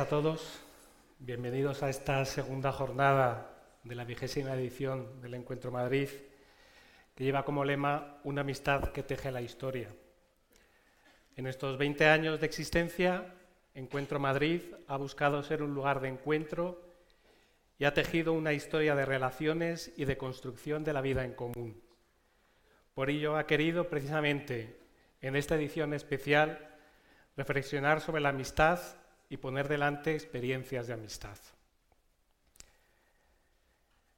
a todos. Bienvenidos a esta segunda jornada de la vigésima edición del Encuentro Madrid, que lleva como lema Una amistad que teje la historia. En estos 20 años de existencia, Encuentro Madrid ha buscado ser un lugar de encuentro y ha tejido una historia de relaciones y de construcción de la vida en común. Por ello ha querido precisamente en esta edición especial reflexionar sobre la amistad y poner delante experiencias de amistad.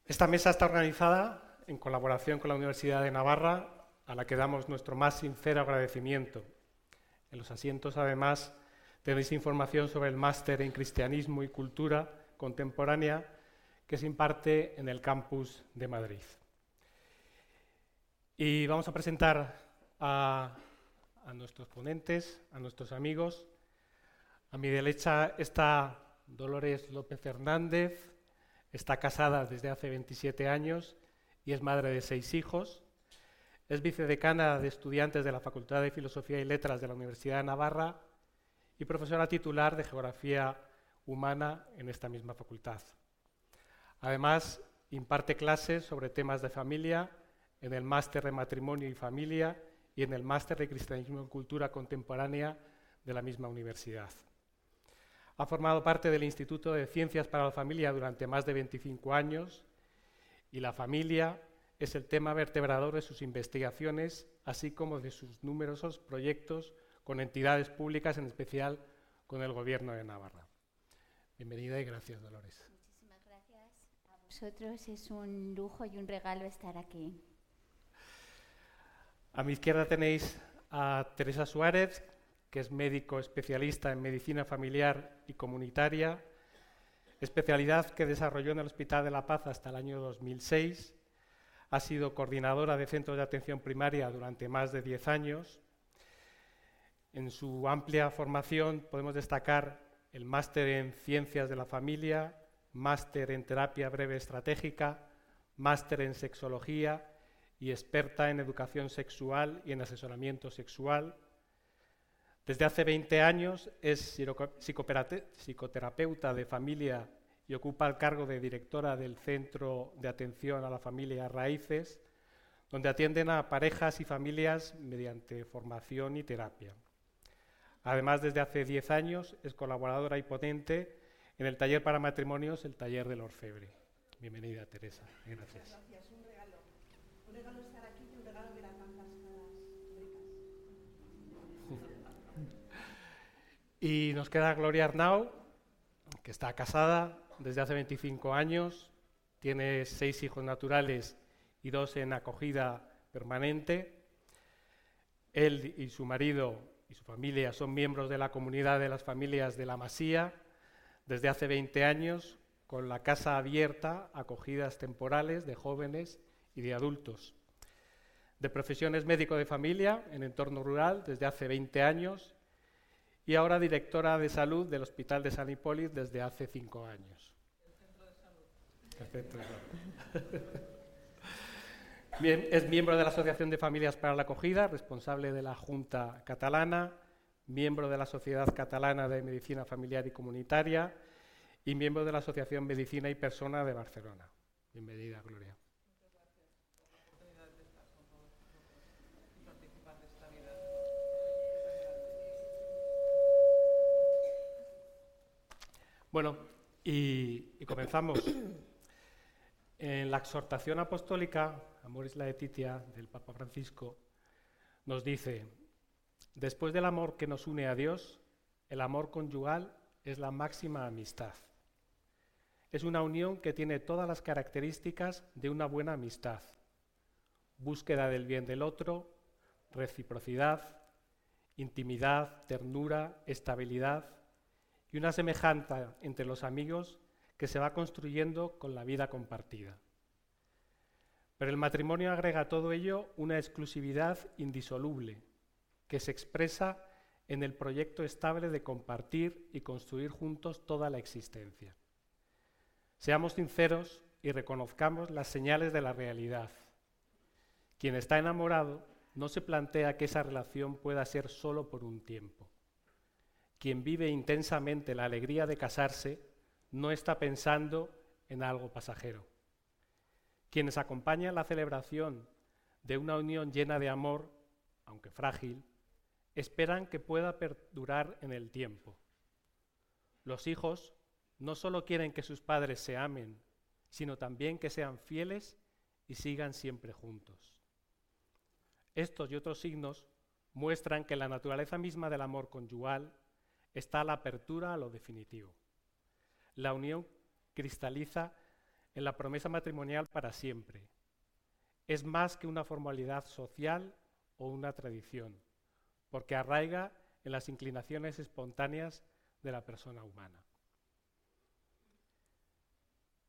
Esta mesa está organizada en colaboración con la Universidad de Navarra, a la que damos nuestro más sincero agradecimiento. En los asientos, además, tenéis información sobre el máster en Cristianismo y Cultura Contemporánea que se imparte en el campus de Madrid. Y vamos a presentar a, a nuestros ponentes, a nuestros amigos. A mi derecha está Dolores López Hernández, está casada desde hace 27 años y es madre de seis hijos. Es vicedecana de estudiantes de la Facultad de Filosofía y Letras de la Universidad de Navarra y profesora titular de Geografía Humana en esta misma facultad. Además, imparte clases sobre temas de familia en el máster de matrimonio y familia y en el máster de cristianismo y cultura contemporánea de la misma universidad. Ha formado parte del Instituto de Ciencias para la Familia durante más de 25 años y la familia es el tema vertebrador de sus investigaciones, así como de sus numerosos proyectos con entidades públicas, en especial con el Gobierno de Navarra. Bienvenida y gracias, Dolores. Muchísimas gracias a vosotros. Es un lujo y un regalo estar aquí. A mi izquierda tenéis a Teresa Suárez, que es médico especialista en medicina familiar y comunitaria, especialidad que desarrolló en el Hospital de la Paz hasta el año 2006. Ha sido coordinadora de centros de atención primaria durante más de 10 años. En su amplia formación podemos destacar el máster en Ciencias de la Familia, máster en Terapia Breve Estratégica, máster en Sexología y experta en Educación Sexual y en Asesoramiento Sexual. Desde hace 20 años es psicoterapeuta de familia y ocupa el cargo de directora del Centro de Atención a la Familia Raíces, donde atienden a parejas y familias mediante formación y terapia. Además, desde hace 10 años es colaboradora y ponente en el taller para matrimonios, el taller del orfebre. Bienvenida, Teresa. Gracias un regalo. Un regalo estar aquí y un regalo ver a tantas caras ricas. Y nos queda Gloria Arnau, que está casada desde hace 25 años, tiene seis hijos naturales y dos en acogida permanente. Él y su marido y su familia son miembros de la comunidad de las familias de la Masía desde hace 20 años, con la casa abierta, acogidas temporales de jóvenes y de adultos. De profesiones médico de familia en entorno rural desde hace 20 años y ahora directora de salud del Hospital de San Hipólito desde hace 5 años. El centro de salud. Bien, es miembro de la Asociación de Familias para la Acogida, responsable de la Junta Catalana, miembro de la Sociedad Catalana de Medicina Familiar y Comunitaria y miembro de la Asociación Medicina y Persona de Barcelona. Bienvenida, Gloria. Bueno, y, comenzamos. En la exhortación apostólica, Amoris Laetitia, del Papa Francisco, nos dice, después del amor que nos une a Dios, el amor conyugal es la máxima amistad. Es una unión que tiene todas las características de una buena amistad. Búsqueda del bien del otro, reciprocidad, intimidad, ternura, estabilidad y una semejanza entre los amigos que se va construyendo con la vida compartida. Pero el matrimonio agrega a todo ello una exclusividad indisoluble que se expresa en el proyecto estable de compartir y construir juntos toda la existencia. Seamos sinceros y reconozcamos las señales de la realidad. Quien está enamorado no se plantea que esa relación pueda ser solo por un tiempo. Quien vive intensamente la alegría de casarse no está pensando en algo pasajero. Quienes acompañan la celebración de una unión llena de amor, aunque frágil, esperan que pueda perdurar en el tiempo. Los hijos no solo quieren que sus padres se amen, sino también que sean fieles y sigan siempre juntos. Estos y otros signos muestran que la naturaleza misma del amor conyugal está la apertura a lo definitivo. La unión cristaliza en la promesa matrimonial para siempre. Es más que una formalidad social o una tradición, porque arraiga en las inclinaciones espontáneas de la persona humana.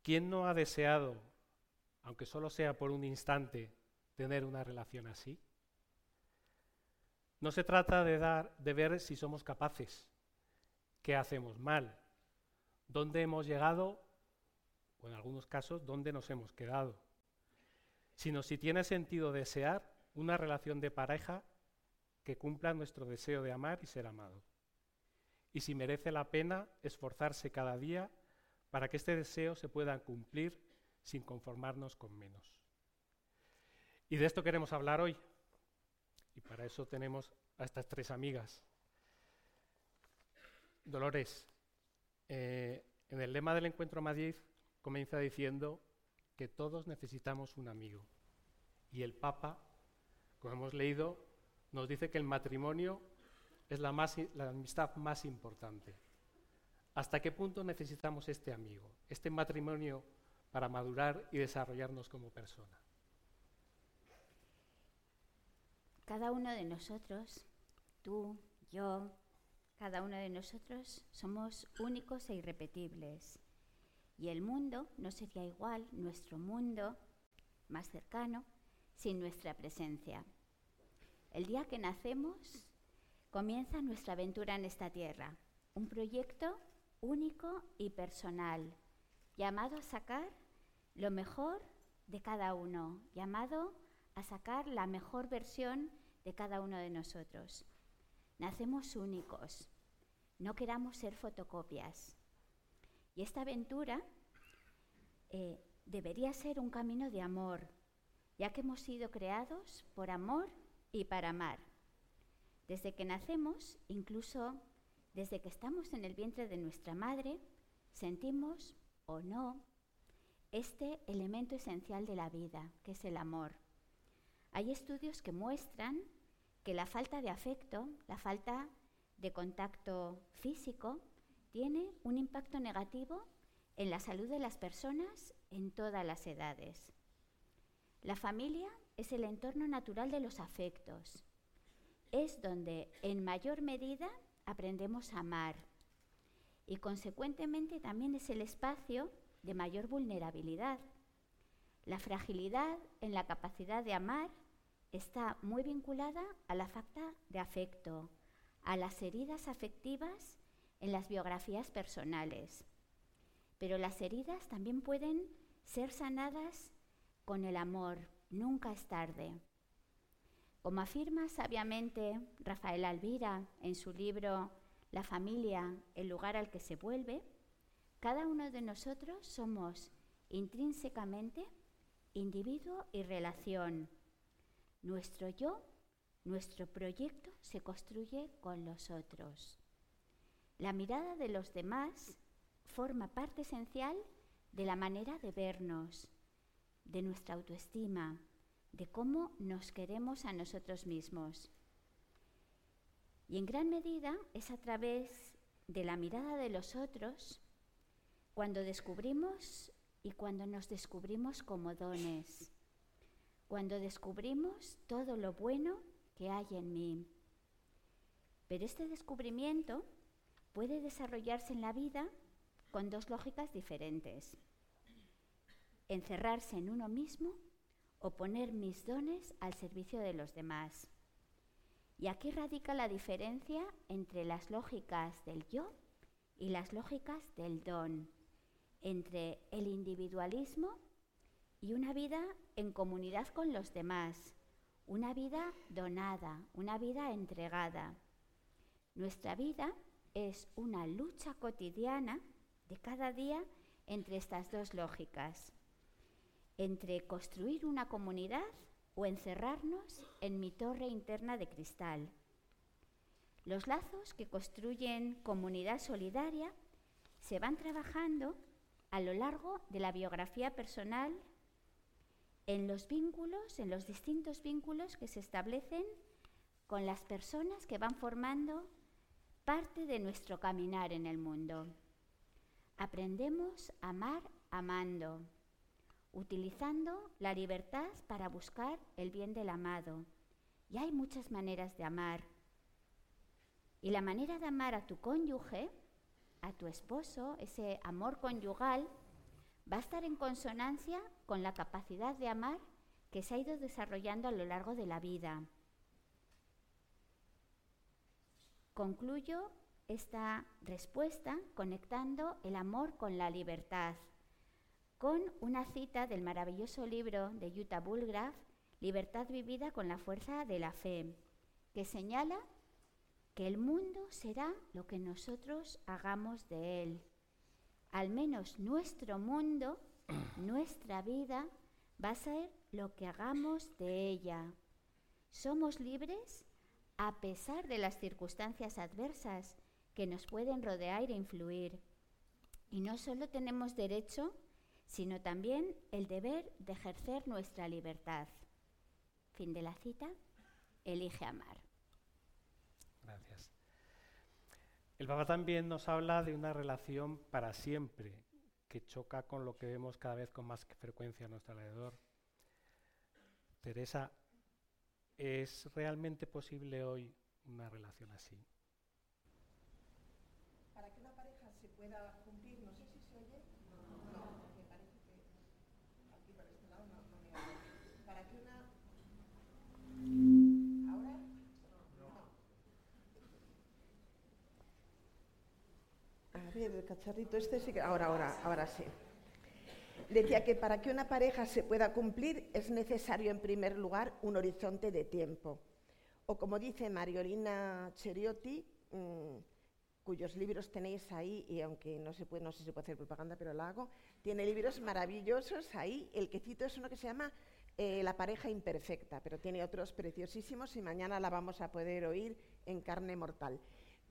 ¿Quién no ha deseado, aunque solo sea por un instante, tener una relación así? No se trata de, dar, de ver si somos capaces, qué hacemos mal, dónde hemos llegado o en algunos casos dónde nos hemos quedado, sino si tiene sentido desear una relación de pareja que cumpla nuestro deseo de amar y ser amado. Y si merece la pena esforzarse cada día para que este deseo se pueda cumplir sin conformarnos con menos. Y de esto queremos hablar hoy. Y para eso tenemos a estas tres amigas. Dolores, eh, en el lema del Encuentro Madrid comienza diciendo que todos necesitamos un amigo. Y el Papa, como hemos leído, nos dice que el matrimonio es la, la amistad más importante. ¿Hasta qué punto necesitamos este amigo, este matrimonio para madurar y desarrollarnos como persona? Cada uno de nosotros, tú, yo, cada uno de nosotros somos únicos e irrepetibles. Y el mundo no sería igual, nuestro mundo más cercano, sin nuestra presencia. El día que nacemos comienza nuestra aventura en esta tierra, un proyecto único y personal, llamado a sacar lo mejor de cada uno, llamado a sacar la mejor versión de cada uno de nosotros. Nacemos únicos, no queramos ser fotocopias. Y esta aventura eh, debería ser un camino de amor, ya que hemos sido creados por amor y para amar. Desde que nacemos, incluso desde que estamos en el vientre de nuestra madre, sentimos o no este elemento esencial de la vida, que es el amor. Hay estudios que muestran que la falta de afecto, la falta de contacto físico, tiene un impacto negativo en la salud de las personas en todas las edades. La familia es el entorno natural de los afectos. Es donde en mayor medida aprendemos a amar y consecuentemente también es el espacio de mayor vulnerabilidad. La fragilidad en la capacidad de amar está muy vinculada a la falta de afecto, a las heridas afectivas en las biografías personales. Pero las heridas también pueden ser sanadas con el amor, nunca es tarde. Como afirma sabiamente Rafael Alvira en su libro La familia, el lugar al que se vuelve, cada uno de nosotros somos intrínsecamente individuo y relación. Nuestro yo, nuestro proyecto se construye con los otros. La mirada de los demás forma parte esencial de la manera de vernos, de nuestra autoestima, de cómo nos queremos a nosotros mismos. Y en gran medida es a través de la mirada de los otros cuando descubrimos y cuando nos descubrimos como dones, cuando descubrimos todo lo bueno que hay en mí. Pero este descubrimiento puede desarrollarse en la vida con dos lógicas diferentes. Encerrarse en uno mismo o poner mis dones al servicio de los demás. Y aquí radica la diferencia entre las lógicas del yo y las lógicas del don, entre el individualismo y una vida en comunidad con los demás, una vida donada, una vida entregada. Nuestra vida es una lucha cotidiana de cada día entre estas dos lógicas, entre construir una comunidad o encerrarnos en mi torre interna de cristal. Los lazos que construyen comunidad solidaria se van trabajando a lo largo de la biografía personal en los vínculos, en los distintos vínculos que se establecen con las personas que van formando parte de nuestro caminar en el mundo. Aprendemos a amar amando, utilizando la libertad para buscar el bien del amado. Y hay muchas maneras de amar. Y la manera de amar a tu cónyuge, a tu esposo, ese amor conyugal, va a estar en consonancia con la capacidad de amar que se ha ido desarrollando a lo largo de la vida. Concluyo esta respuesta conectando el amor con la libertad, con una cita del maravilloso libro de Jutta Bullgraf, Libertad vivida con la fuerza de la fe, que señala que el mundo será lo que nosotros hagamos de él. Al menos nuestro mundo, nuestra vida, va a ser lo que hagamos de ella. Somos libres a pesar de las circunstancias adversas que nos pueden rodear e influir. Y no solo tenemos derecho, sino también el deber de ejercer nuestra libertad. Fin de la cita. Elige amar. Gracias. El Papa también nos habla de una relación para siempre, que choca con lo que vemos cada vez con más frecuencia a nuestro alrededor. Teresa, ¿es realmente posible hoy una relación así? pueda cumplir. No Ver, el cacharrito este sí que. Ahora, ahora, sí. Decía que para que una pareja se pueda cumplir es necesario, en primer lugar, un horizonte de tiempo. O como dice Mariolina Cheriotti, mmm, cuyos libros tenéis ahí, y aunque no, sé si puede hacer propaganda, pero lo hago, tiene libros maravillosos ahí. El que cito es uno que se llama eh, La pareja imperfecta, pero tiene otros preciosísimos y mañana la vamos a poder oír en carne mortal.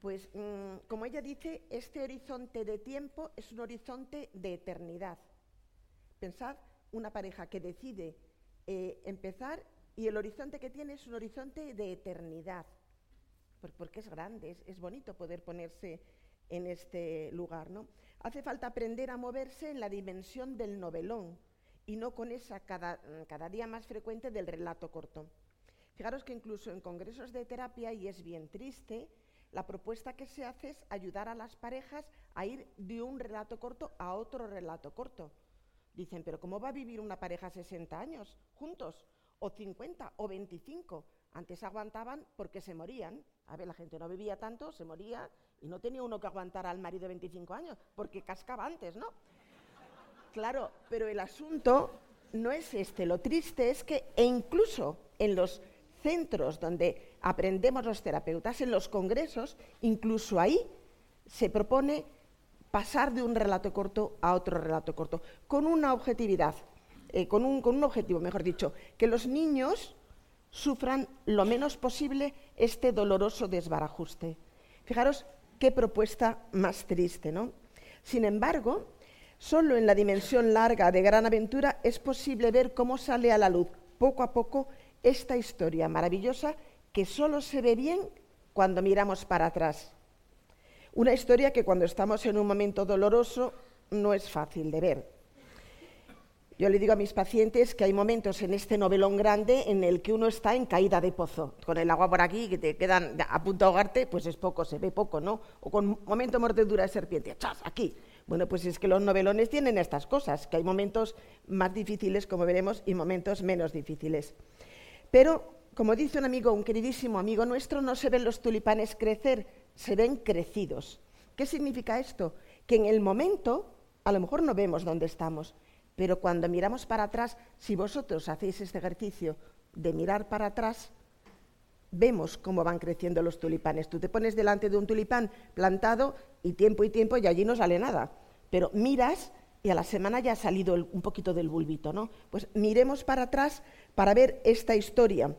Pues, mm, como ella dice, este horizonte de tiempo es un horizonte de eternidad. Pensad, una pareja que decide eh, empezar y el horizonte que tiene es un horizonte de eternidad porque es grande, es, bonito poder ponerse en este lugar. ¿no? Hace falta aprender a moverse en la dimensión del novelón y no con esa cada, cada día más frecuente del relato corto. Fijaros que incluso en congresos de terapia, y es bien triste, la propuesta que se hace es ayudar a las parejas a ir de un relato corto a otro relato corto. Dicen, pero ¿cómo va a vivir una pareja 60 años juntos? ¿O 50 o 25? Antes aguantaban porque se morían. A ver, la gente no vivía tanto, se moría y no tenía uno que aguantar al marido de 25 años, porque cascaba antes, ¿no? Claro, pero el asunto no es este. Lo triste es que e incluso en los centros donde aprendemos los terapeutas, en los congresos, incluso ahí se propone pasar de un relato corto a otro relato corto, con una objetividad, eh, con, un, con un objetivo, mejor dicho, que los niños sufran lo menos posible este doloroso desbarajuste. Fijaros qué propuesta más triste, ¿no? Sin embargo, solo en la dimensión larga de Gran Aventura es posible ver cómo sale a la luz poco a poco esta historia maravillosa que solo se ve bien cuando miramos para atrás. Una historia que cuando estamos en un momento doloroso no es fácil de ver. Yo le digo a mis pacientes que hay momentos en este novelón grande en el que uno está en caída de pozo, con el agua por aquí que te quedan a punto de ahogarte, pues es poco, se ve poco, ¿no? O con momento mordedura de serpiente, ¡chas! Aquí. Bueno, pues es que los novelones tienen estas cosas, que hay momentos más difíciles, como veremos, y momentos menos difíciles. Pero, como dice un amigo, un queridísimo amigo nuestro, no se ven los tulipanes crecer, se ven crecidos. ¿Qué significa esto? Que en el momento, a lo mejor no vemos dónde estamos, pero cuando miramos para atrás, si vosotros hacéis este ejercicio de mirar para atrás, vemos cómo van creciendo los tulipanes. Tú te pones delante de un tulipán plantado y tiempo y tiempo y allí no sale nada. Pero miras y a la semana ya ha salido un poquito del bulbito, ¿no? Pues miremos para atrás para ver esta historia.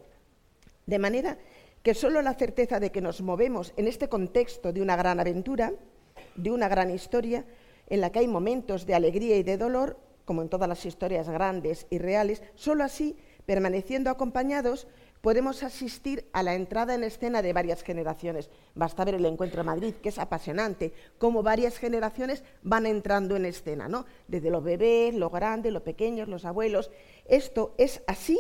De manera que solo la certeza de que nos movemos en este contexto de una gran aventura, de una gran historia, en la que hay momentos de alegría y de dolor, como en todas las historias grandes y reales, solo así, permaneciendo acompañados, podemos asistir a la entrada en escena de varias generaciones. Basta ver el encuentro en Madrid, que es apasionante, cómo varias generaciones van entrando en escena, ¿no? Desde los bebés, los grandes, los pequeños, los abuelos. Esto es así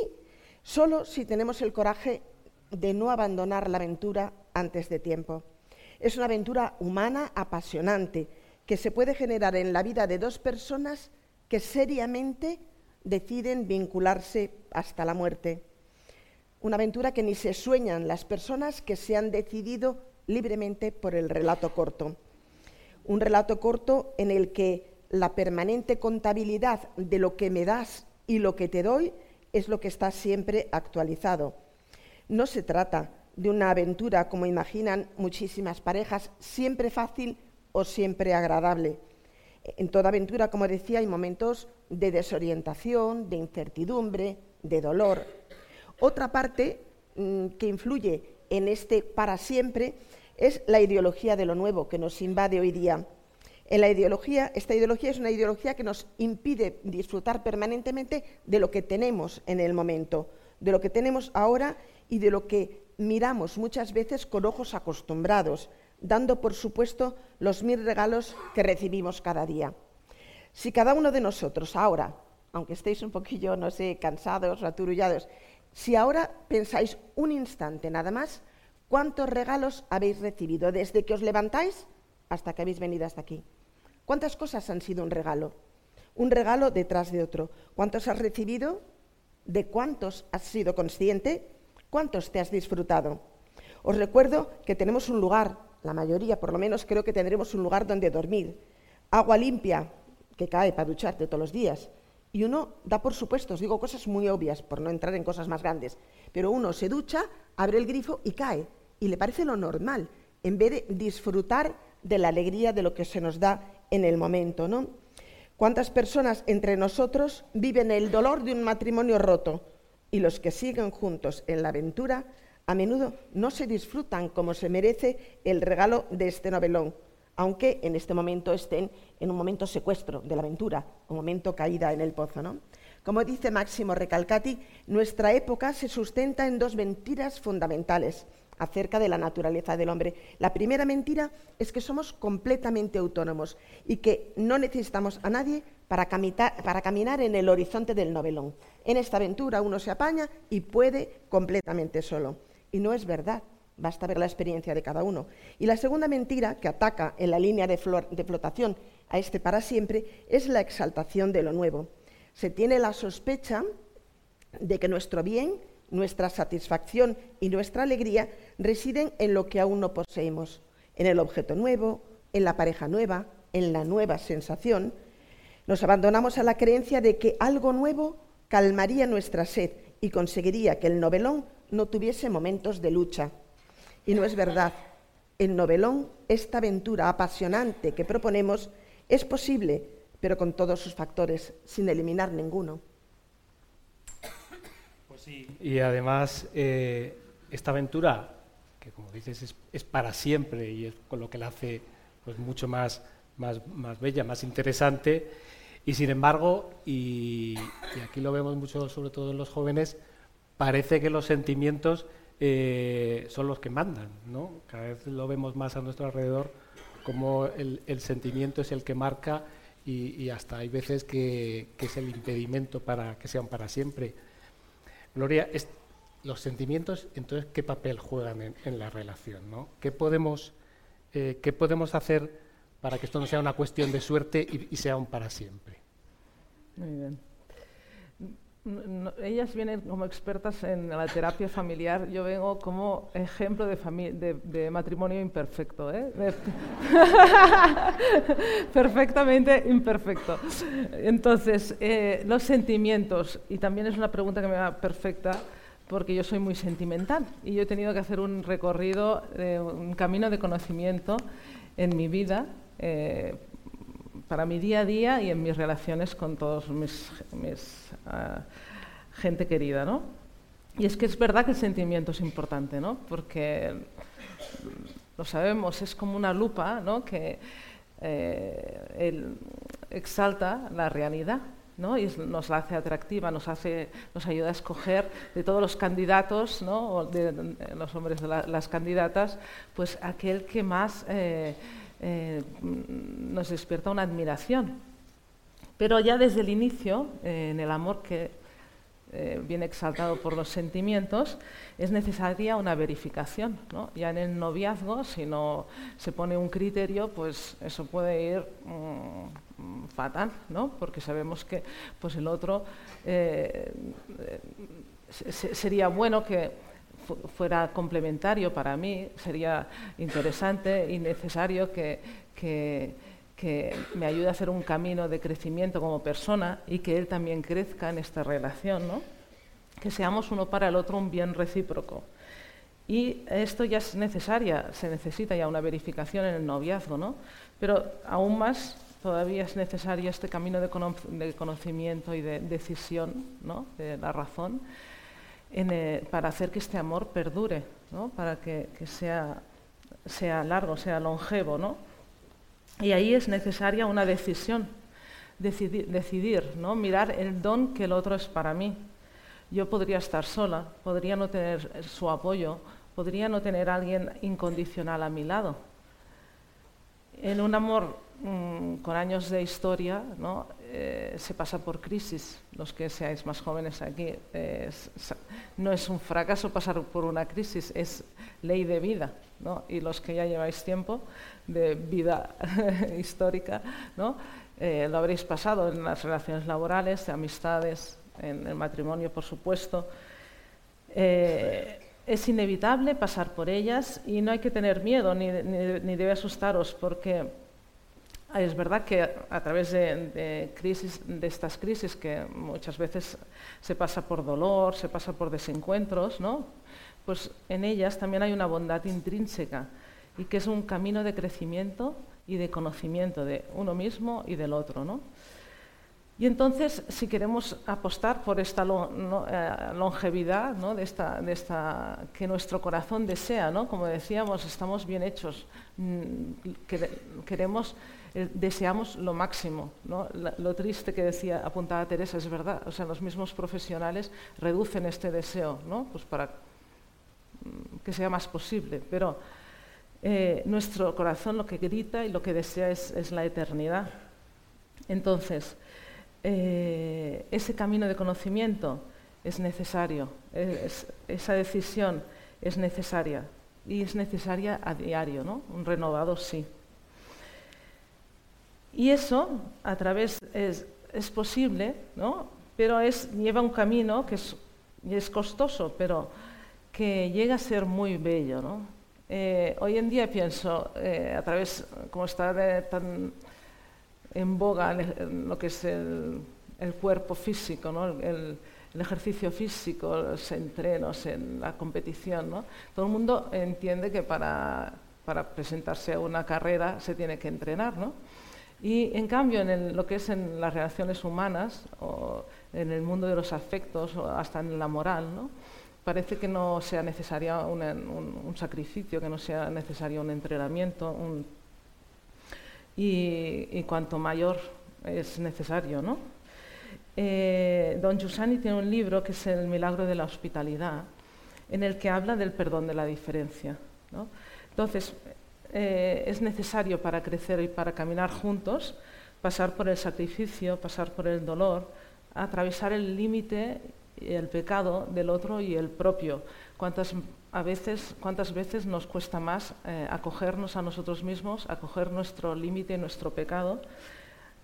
solo si tenemos el coraje de no abandonar la aventura antes de tiempo. Es una aventura humana apasionante que se puede generar en la vida de dos personas que seriamente deciden vincularse hasta la muerte una aventura que ni se sueñan las personas que se han decidido libremente por el relato corto. Un relato corto en el que la permanente contabilidad de lo que me das y lo que te doy es lo que está siempre actualizado. No se trata de una aventura, como imaginan muchísimas parejas, siempre fácil o siempre agradable. En toda aventura, como decía, hay momentos de desorientación, de incertidumbre, de dolor, otra parte mm, que influye en este para siempre es la ideología de lo nuevo que nos invade hoy día. En la ideología, esta ideología es una ideología que nos impide disfrutar permanentemente de lo que tenemos en el momento, de lo que tenemos ahora y de lo que miramos muchas veces con ojos acostumbrados, dando por supuesto los mil regalos que recibimos cada día. Si cada uno de nosotros ahora, aunque estéis un poquillo, no sé, cansados aturullados, si ahora pensáis un instante nada más, ¿cuántos regalos habéis recibido desde que os levantáis hasta que habéis venido hasta aquí? ¿Cuántas cosas han sido un regalo? Un regalo detrás de otro. ¿Cuántos has recibido? ¿De cuántos has sido consciente? ¿Cuántos te has disfrutado? Os recuerdo que tenemos un lugar, la mayoría por lo menos creo que tendremos un lugar donde dormir, agua limpia que cae para ducharte todos los días, y uno da por supuesto, os digo cosas muy obvias por no entrar en cosas más grandes, pero uno se ducha, abre el grifo y cae, y le parece lo normal, en vez de disfrutar de la alegría de lo que se nos da en el momento, ¿no? ¿Cuántas personas entre nosotros viven el dolor de un matrimonio roto y los que siguen juntos en la aventura a menudo no se disfrutan como se merece el regalo de este novelón? Aunque en este momento estén en un momento secuestro de la aventura, un momento caída en el pozo. ¿no? Como dice Máximo Recalcati, nuestra época se sustenta en dos mentiras fundamentales acerca de la naturaleza del hombre. La primera mentira es que somos completamente autónomos y que no necesitamos a nadie para, para, caminar en el horizonte del novelón. En esta aventura uno se apaña y puede completamente solo. Y no es verdad. Basta ver la experiencia de cada uno. Y la segunda mentira que ataca en la línea de, flotación a este para siempre es la exaltación de lo nuevo. Se tiene la sospecha de que nuestro bien, nuestra satisfacción y nuestra alegría residen en lo que aún no poseemos, en el objeto nuevo, en la pareja nueva, en la nueva sensación. Nos abandonamos a la creencia de que algo nuevo calmaría nuestra sed y conseguiría que el novelón no tuviese momentos de lucha, y no es verdad. En novelón, esta aventura apasionante que proponemos es posible, pero con todos sus factores, sin eliminar ninguno. Pues sí. Y además, eh, esta aventura, que como dices es, para siempre y es con lo que la hace pues, mucho más, más, más bella, más interesante, y sin embargo, y, y aquí lo vemos mucho, sobre todo en los jóvenes, parece que los sentimientos eh, son los que mandan, ¿no? Cada vez lo vemos más a nuestro alrededor como el, sentimiento es el que marca y, hasta hay veces que, es el impedimento para que sean para siempre. Gloria, los sentimientos, entonces, ¿qué papel juegan en, la relación? ¿no? ¿Qué, podemos, eh, ¿Qué podemos hacer para que esto no sea una cuestión de suerte y, y sea un para siempre? Muy bien ellas vienen como expertas en la terapia familiar, yo vengo como ejemplo de, matrimonio imperfecto, ¿eh? perfectamente imperfecto. Entonces, eh, los sentimientos, y también es una pregunta que me va perfecta, porque yo soy muy sentimental y yo he tenido que hacer un recorrido, un camino de conocimiento en mi vida, eh, para mi día a día y en mis relaciones con todos mis, ah, gente querida, ¿no? Y es que es verdad que el sentimiento es importante, ¿no? Porque lo sabemos, es como una lupa, ¿no? Que eh, exalta la realidad ¿no? y nos la hace atractiva, nos, hace, nos ayuda a escoger de todos los candidatos, ¿no? o de, los hombres de las candidatas, pues aquel que más eh, eh, nos despierta una admiración. Pero ya desde el inicio, eh, en el amor que viene exaltado por los sentimientos, es necesaria una verificación. Ya en el noviazgo, si no se pone un criterio, pues eso puede ir mm, fatal, ¿no? porque sabemos que pues el otro eh, sería bueno que fuera complementario para mí, sería interesante y necesario que, que, me ayude a hacer un camino de crecimiento como persona y que él también crezca en esta relación, ¿no? que seamos uno para el otro un bien recíproco. Y esto ya es necesaria, se necesita ya una verificación en el noviazgo, ¿no? pero aún más todavía es necesario este camino de, conocimiento y de decisión ¿no? de la razón eh, para hacer que este amor perdure, ¿no? para que, sea, sea, largo, sea longevo. ¿no? Y ahí es necesaria una decisión, decidir, ¿no? mirar el don que el otro es para mí. Yo podría estar sola, podría no tener su apoyo, podría no tener alguien incondicional a mi lado. En un amor Mm, con años de historia, ¿no? Eh, se pasa por crisis. Los que seáis más jóvenes aquí, no es un fracaso pasar por una crisis, es ley de vida. ¿no? Y los que ya lleváis tiempo de vida histórica, ¿no? Eh, lo habréis pasado en las relaciones laborales, de amistades, en el matrimonio, por supuesto. Eh, es inevitable pasar por ellas y no hay que tener miedo ni, ni debe asustaros porque es verdad que a través de, crisis, de estas crisis, que muchas veces se pasa por dolor, se pasa por desencuentros, pues en ellas también hay una bondad intrínseca y que es un camino de crecimiento y de conocimiento de uno mismo y del otro. ¿no? Y entonces, si queremos apostar por esta eh, longevidad ¿no? de de esta, que nuestro corazón desea, ¿no? como decíamos, estamos bien hechos, mm, queremos eh, deseamos lo máximo. lo triste que decía, apuntaba Teresa, es verdad. O sea, los mismos profesionales reducen este deseo ¿no? pues para mm, que sea más posible. Pero eh, nuestro corazón lo que grita y lo que desea es, la eternidad. Entonces, eh, ese camino de conocimiento es necesario, esa decisión es necesaria y es necesaria a diario, ¿no? un renovado sí. Y eso a través es, posible, ¿no? pero es, lleva un camino que es, es, costoso, pero que llega a ser muy bello. ¿no? Eh, hoy en día pienso, eh, a través, como está tan en boga lo que es el, cuerpo físico, ¿no? el, el, ejercicio físico, los entrenos, en la competición, ¿no? todo el mundo entiende que para, para presentarse a una carrera se tiene que entrenar. ¿no? Y en cambio, en lo que es en las relaciones humanas, o en el mundo de los afectos, o hasta en la moral, ¿no? parece que no sea necesario un, sacrificio, que no sea necesario un entrenamiento, y, cuanto mayor es necesario. ¿no? Eh, don Giussani tiene un libro que es El milagro de la hospitalidad, en el que habla del perdón de la diferencia. ¿no? Entonces, eh, es necesario para crecer y para caminar juntos pasar por el sacrificio, pasar por el dolor, atravesar el límite y el pecado del otro y el propio. ¿Cuántas, a veces, cuántas veces nos cuesta más eh, acogernos a nosotros mismos, acoger nuestro límite nuestro pecado,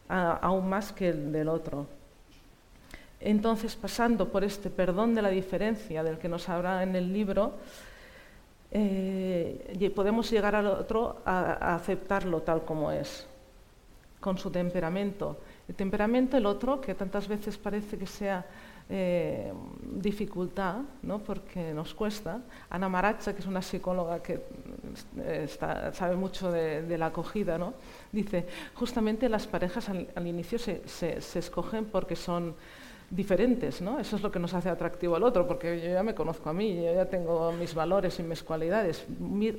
aún más que el del otro? Entonces, pasando por este perdón de la diferencia del que nos habla en el libro, eh, podemos llegar al otro a, aceptarlo tal como es, con su temperamento. El temperamento, el otro, que tantas veces parece que sea eh, dificultad, ¿no? porque nos cuesta. Ana Maracha, que es una psicóloga que eh, sabe mucho de, la acogida, ¿no? dice, justamente las parejas al, inicio se, escogen porque son diferentes, ¿no? Eso es lo que nos hace atractivo al otro, porque yo ya me conozco a mí, yo ya tengo mis valores y mis cualidades.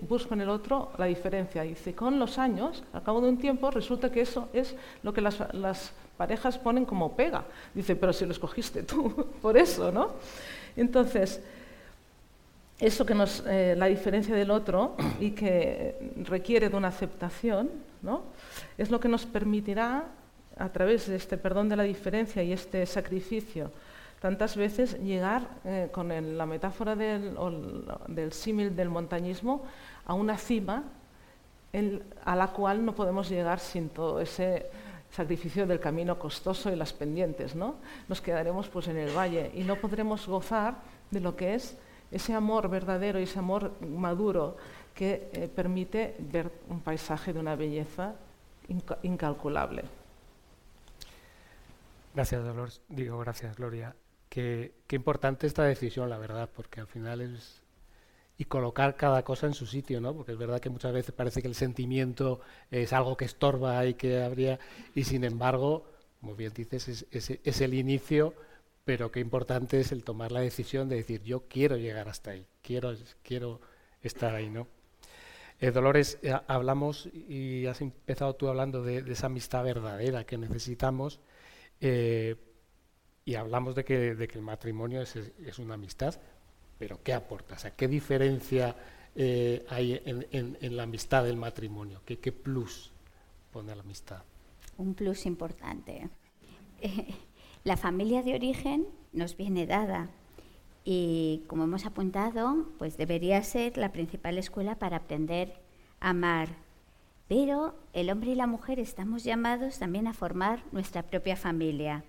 Busco en el otro la diferencia. Dice, con los años, al cabo de un tiempo, resulta que eso es lo que las, las parejas ponen como pega. Dice, pero si lo escogiste tú, por eso, ¿no? Entonces, eso que nos, eh, la diferencia del otro y que requiere de una aceptación, ¿no? Es lo que nos permitirá, a través de este perdón de la diferencia y este sacrificio, tantas veces llegar, eh, con la metáfora del, símil del montañismo, a una cima a la cual no podemos llegar sin todo ese sacrificio del camino costoso y las pendientes, ¿no? Nos quedaremos pues en el valle y no podremos gozar de lo que es ese amor verdadero y ese amor maduro que eh, permite ver un paisaje de una belleza incalculable. Gracias, Dolores. Digo, gracias, Gloria. Qué, importante esta decisión, la verdad, porque al final es y colocar cada cosa en su sitio, ¿no? Porque es verdad que muchas veces parece que el sentimiento es algo que estorba y que habría, y sin embargo, como bien dices, es, el inicio, pero qué importante es el tomar la decisión de decir, yo quiero llegar hasta ahí, quiero, quiero estar ahí, ¿no? Eh, Dolores, eh, hablamos y has empezado tú hablando de, esa amistad verdadera que necesitamos eh, y hablamos de que, el matrimonio es, es una amistad, pero ¿qué aporta? O sea, ¿qué diferencia eh, hay en, la amistad del matrimonio? ¿Qué, plus pone la amistad? Un plus importante. la familia de origen nos viene dada y, como hemos apuntado, pues debería ser la principal escuela para aprender a amar. Pero el hombre y la mujer estamos llamados también a formar nuestra propia familia.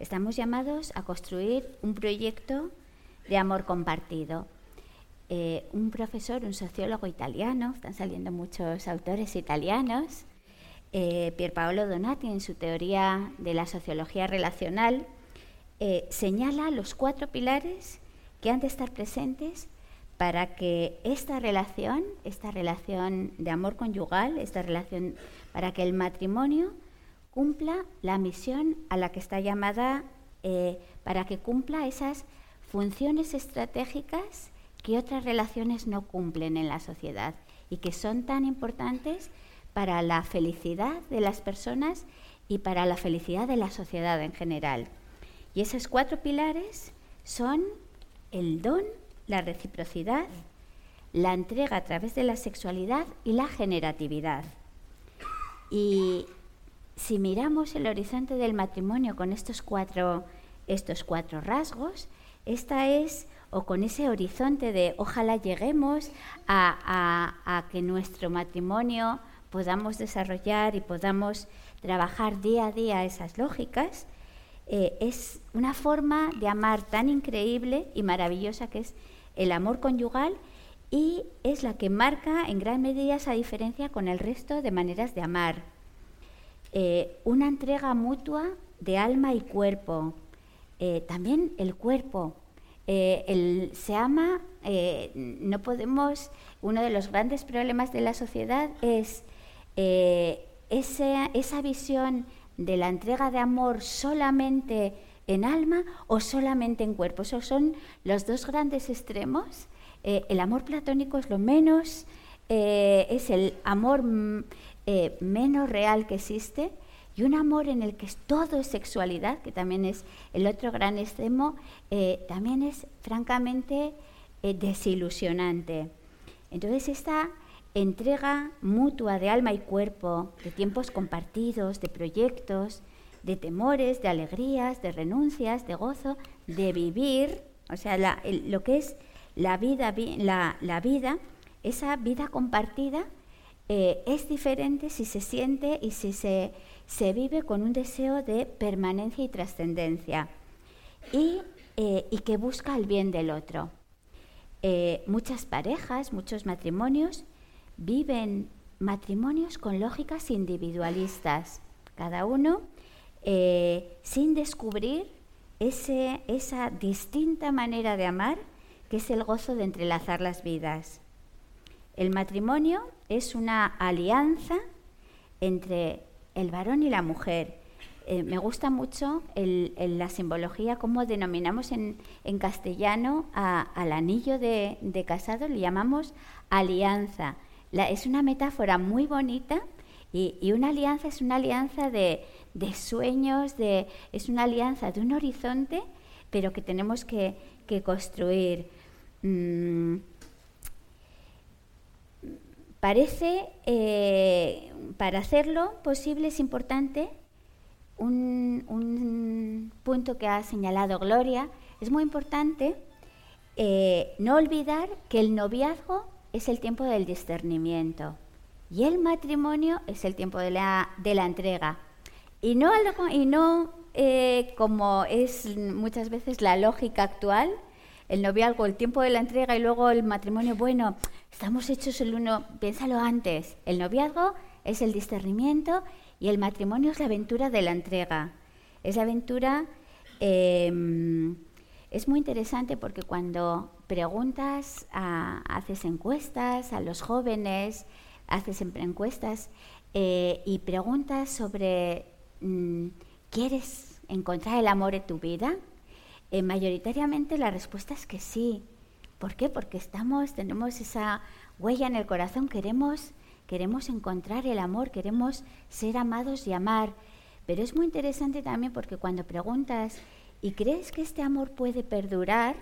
Estamos llamados a construir un proyecto de amor compartido. Eh, un profesor, un sociólogo italiano, están saliendo muchos autores italianos, eh, Pierpaolo Donati en su teoría de la sociología relacional, eh, señala los cuatro pilares que han de estar presentes para que esta relación, esta relación de amor conyugal, esta relación, para que el matrimonio cumpla la misión a la que está llamada, para que cumpla esas funciones estratégicas que otras relaciones no cumplen en la sociedad y que son tan importantes para la felicidad de las personas y para la felicidad de la sociedad en general. Y esos cuatro pilares son el don, la reciprocidad, la entrega a través de la sexualidad y la generatividad. Y si miramos el horizonte del matrimonio con estos cuatro, estos cuatro rasgos, esta es, o con ese horizonte de ojalá lleguemos a, que nuestro matrimonio podamos desarrollar y podamos trabajar día a día esas lógicas, eh, es una forma de amar tan increíble y maravillosa que es el amor conyugal y es la que marca en gran medida esa diferencia con el resto de maneras de amar. Eh, una entrega mutua de alma y cuerpo, eh, también el cuerpo. Eh, se ama, no podemos, uno de los grandes problemas de la sociedad es esa, esa visión de la entrega de amor solamente en alma o solamente en cuerpo. Esos son los dos grandes extremos. el amor platónico es lo menos, es el amor mm, menos real que existe y un amor en el que todo es sexualidad, que también es el otro gran extremo, eh, también es francamente eh, desilusionante. Entonces esta entrega mutua de alma y cuerpo, de tiempos compartidos, de proyectos, de temores, de alegrías, de renuncias, de gozo, de vivir, o sea, lo que es la vida, la, vida, esa vida compartida eh, es diferente si se siente y si se se vive con un deseo de permanencia y trascendencia y, eh, que busca el bien del otro. Eh, muchas parejas, muchos matrimonios viven matrimonios con lógicas individualistas, cada uno eh, sin descubrir ese, esa distinta manera de amar que es el gozo de entrelazar las vidas. El matrimonio es una alianza entre el varón y la mujer. Eh, me gusta mucho la simbología, cómo denominamos en, castellano al anillo de, casado, le llamamos alianza. es una metáfora muy bonita y, una alianza es una alianza de, sueños, de, es una alianza de un horizonte, pero que tenemos que, construir. Mm, parece, eh, para hacerlo posible es importante un, punto que ha señalado Gloria, es muy importante eh, no olvidar que el noviazgo es el tiempo del discernimiento y el matrimonio es el tiempo de la, de la entrega. Y no, y no eh, como es muchas veces la lógica actual, el noviazgo, el tiempo de la entrega y luego el matrimonio, bueno, estamos hechos el uno, piénsalo antes, el noviazgo es el discernimiento y el matrimonio es la aventura de la entrega. Es la aventura, em, es muy interesante porque cuando preguntas, haces encuestas a los jóvenes, haces siempre encuestas eh, y preguntas sobre, mm, ¿quieres encontrar el amor en tu vida? Eh, mayoritariamente la respuesta es que sí. ¿Por qué? Porque estamos, tenemos esa huella en el corazón, queremos queremos encontrar el amor, queremos ser amados y amar. Pero es muy interesante también porque cuando preguntas, ¿y crees que este amor puede perdurar?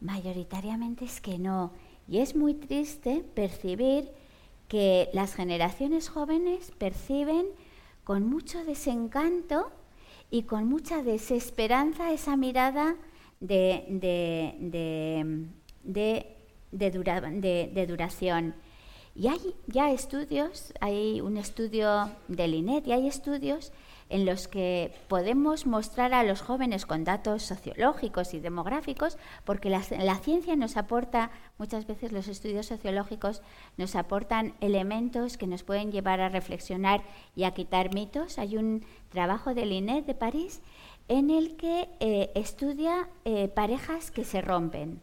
Mayoritariamente es que no. Y es muy triste percibir que las generaciones jóvenes perciben con mucho desencanto y con mucha desesperanza esa mirada de, de duración. Y hay ya estudios, hay un estudio del INET y hay estudios en los que podemos mostrar a los jóvenes con datos sociológicos y demográficos, porque la, ciencia nos aporta, muchas veces los estudios sociológicos nos aportan elementos que nos pueden llevar a reflexionar y a quitar mitos. Hay un trabajo del INET de París en el que eh, estudia eh, parejas que se rompen.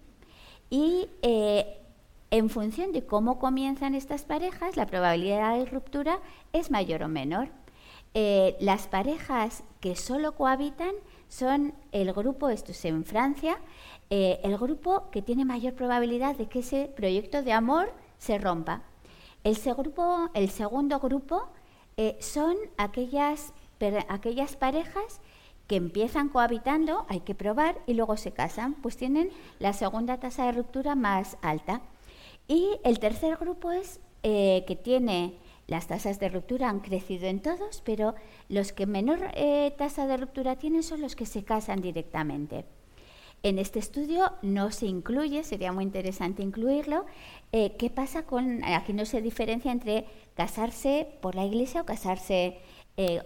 Y eh, en función de cómo comienzan estas parejas, la probabilidad de ruptura es mayor o menor. Eh, las parejas que solo cohabitan son el grupo, esto es en Francia, eh, el grupo que tiene mayor probabilidad de que ese proyecto de amor se rompa. El, segundo grupo eh, son aquellas, aquellas parejas que empiezan cohabitando, hay que probar, y luego se casan, pues tienen la segunda tasa de ruptura más alta. Y el tercer grupo es que tiene las tasas de ruptura han crecido en todos, pero los que menor eh, tasa de ruptura tienen son los que se casan directamente. En este estudio no se incluye, sería muy interesante incluirlo, eh, qué pasa con, aquí no se diferencia entre casarse por la iglesia o casarse,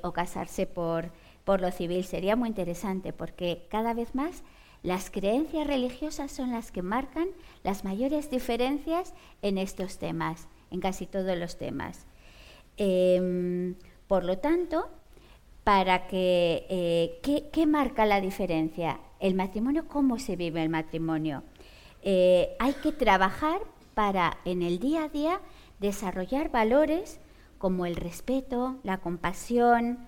o casarse por, por lo civil. Sería muy interesante porque cada vez más las creencias religiosas son las que marcan las mayores diferencias en estos temas, en casi todos los temas. Em, por lo tanto, para que eh, ¿qué, marca la diferencia? El matrimonio, cómo se vive el matrimonio. Eh, hay que trabajar para en el día a día desarrollar valores como el respeto, la compasión,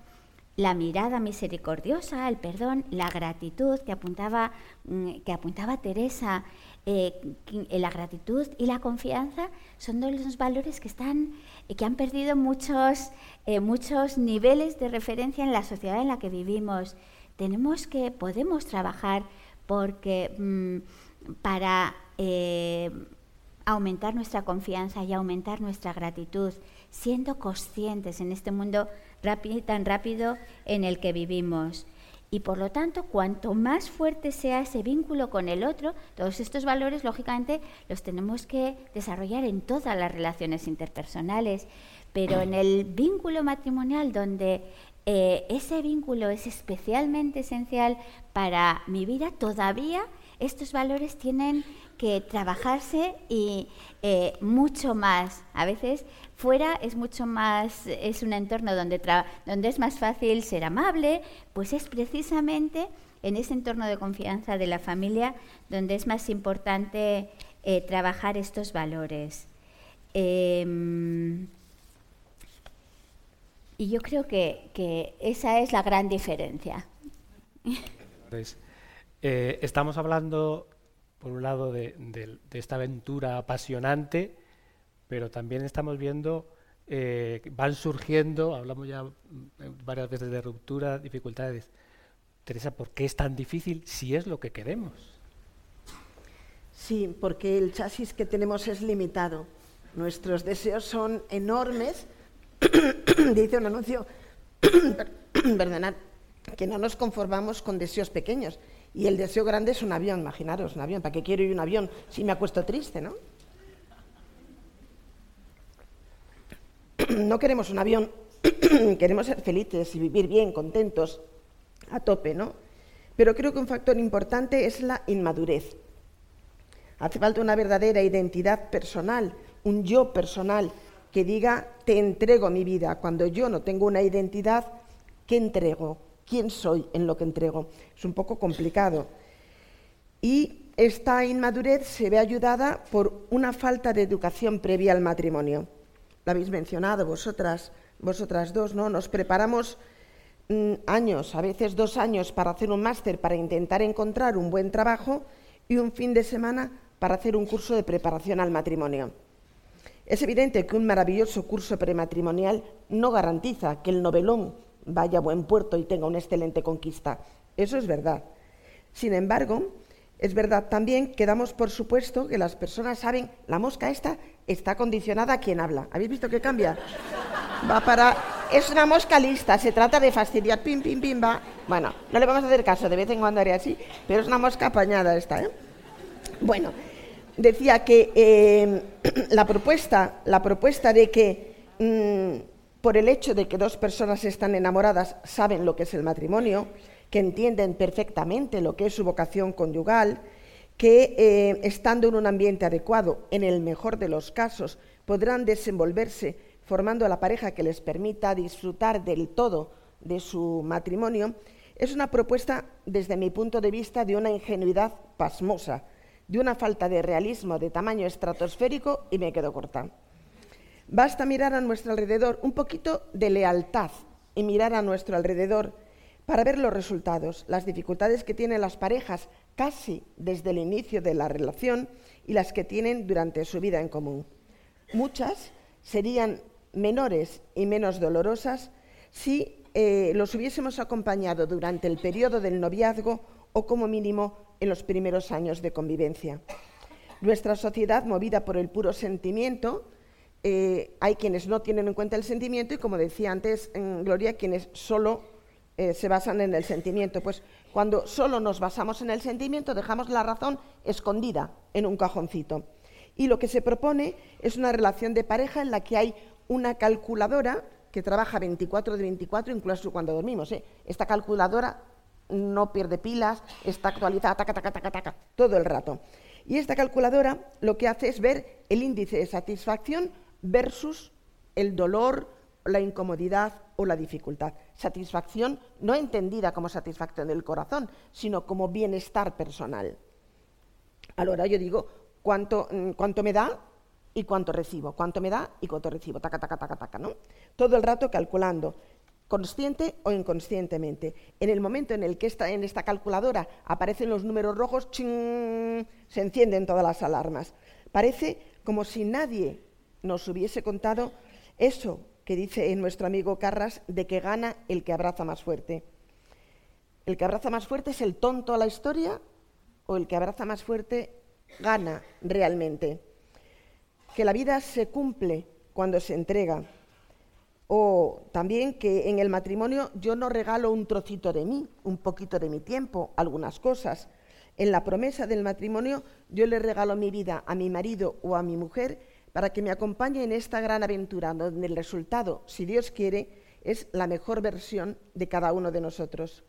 la mirada misericordiosa, el perdón, la gratitud que apuntaba, mm, que apuntaba Teresa, eh, la gratitud y la confianza son dos valores que están eh, que han perdido muchos, eh, muchos niveles de referencia en la sociedad en la que vivimos. Tenemos que, podemos trabajar porque mm, para aumentar nuestra confianza y aumentar nuestra gratitud, siendo conscientes en este mundo tan rápido en el que vivimos. Y por lo tanto, cuanto más fuerte sea ese vínculo con el otro, todos estos valores, lógicamente, los tenemos que desarrollar en todas las relaciones interpersonales. Pero en el vínculo matrimonial, donde eh, ese vínculo es especialmente esencial para mi vida, todavía estos valores tienen que trabajarse y eh, mucho más. A veces fuera es mucho más, es un entorno donde, donde es más fácil ser amable, pues es precisamente en ese entorno de confianza de la familia donde es más importante eh, trabajar estos valores. Em, y yo creo que, esa es la gran diferencia. Eh, estamos hablando, por un lado, de, esta aventura apasionante, pero también estamos viendo eh, van surgiendo, hablamos ya varias veces de ruptura, dificultades. Teresa, ¿por qué es tan difícil si es lo que queremos? Sí, porque el chasis que tenemos es limitado. Nuestros deseos son enormes. Dice un anuncio, perdonad, que no nos conformamos con deseos pequeños. Y el deseo grande es un avión, imaginaros, un avión. ¿Para qué quiero ir un avión si me acuesto triste, no? no queremos un avión, queremos ser felices y vivir bien, contentos, a tope, ¿no? Pero creo que un factor importante es la inmadurez. Hace falta una verdadera identidad personal, un yo personal que diga, te entrego mi vida. Cuando yo no tengo una identidad, ¿qué entrego? ¿Quién soy en lo que entrego? Es un poco complicado. Y esta inmadurez se ve ayudada por una falta de educación previa al matrimonio. Lo habéis mencionado vosotras, vosotras dos, ¿no? Nos preparamos mm, años, a veces dos años, para hacer un máster, para intentar encontrar un buen trabajo y un fin de semana para hacer un curso de preparación al matrimonio. Es evidente que un maravilloso curso prematrimonial no garantiza que el novelón vaya a buen puerto y tenga una excelente conquista. Eso es verdad. Sin embargo, es verdad también que damos por supuesto que las personas saben, la mosca esta está condicionada a quien habla. ¿Habéis visto que cambia? Va para... Es una mosca lista, se trata de fastidiar, pim, pim, pim, va. Bueno, no le vamos a hacer caso, de vez en cuando haré así, pero es una mosca apañada esta, ¿eh? Bueno, decía que eh, la, propuesta, la propuesta de que mm, por el hecho de que dos personas están enamoradas saben lo que es el matrimonio, que entienden perfectamente lo que es su vocación conyugal, que eh, estando en un ambiente adecuado, en el mejor de los casos, podrán desenvolverse formando a la pareja que les permita disfrutar del todo de su matrimonio, es una propuesta, desde mi punto de vista, de una ingenuidad pasmosa, de una falta de realismo de tamaño estratosférico y me quedo corta. Basta mirar a nuestro alrededor un poquito de lealtad y mirar a nuestro alrededor para ver los resultados, las dificultades que tienen las parejas casi desde el inicio de la relación y las que tienen durante su vida en común. Muchas serían menores y menos dolorosas si eh, los hubiésemos acompañado durante el periodo del noviazgo o como mínimo en los primeros años de convivencia. Nuestra sociedad, movida por el puro sentimiento, eh, hay quienes no tienen en cuenta el sentimiento y, como decía antes Gloria, quienes solo eh, se basan en el sentimiento. Pues cuando solo nos basamos en el sentimiento, dejamos la razón escondida en un cajoncito. Y lo que se propone es una relación de pareja en la que hay una calculadora que trabaja 24 de 24, incluso cuando dormimos. ¿eh? Esta calculadora no pierde pilas, está actualizada taca, taca, taca, taca, todo el rato. Y esta calculadora lo que hace es ver el índice de satisfacción versus el dolor, la incomodidad o la dificultad. Satisfacción no entendida como satisfacción del corazón, sino como bienestar personal. Ahora yo digo, ¿cuánto, mm, cuánto me da y cuánto recibo? ¿Cuánto me da y cuánto recibo? Taca, taca, taca, taca, ¿no? Todo el rato calculando, consciente o inconscientemente. En el momento en el que está en esta calculadora aparecen los números rojos, se encienden todas las alarmas. Parece como si nadie nos hubiese contado eso que dice nuestro amigo Carras de que gana el que abraza más fuerte. ¿El que abraza más fuerte es el tonto a la historia o el que abraza más fuerte gana realmente? Que la vida se cumple cuando se entrega. O también que en el matrimonio yo no regalo un trocito de mí, un poquito de mi tiempo, algunas cosas. En la promesa del matrimonio yo le regalo mi vida a mi marido o a mi mujer para que me acompañe en esta gran aventura, donde el resultado, si Dios quiere, es la mejor versión de cada uno de nosotros.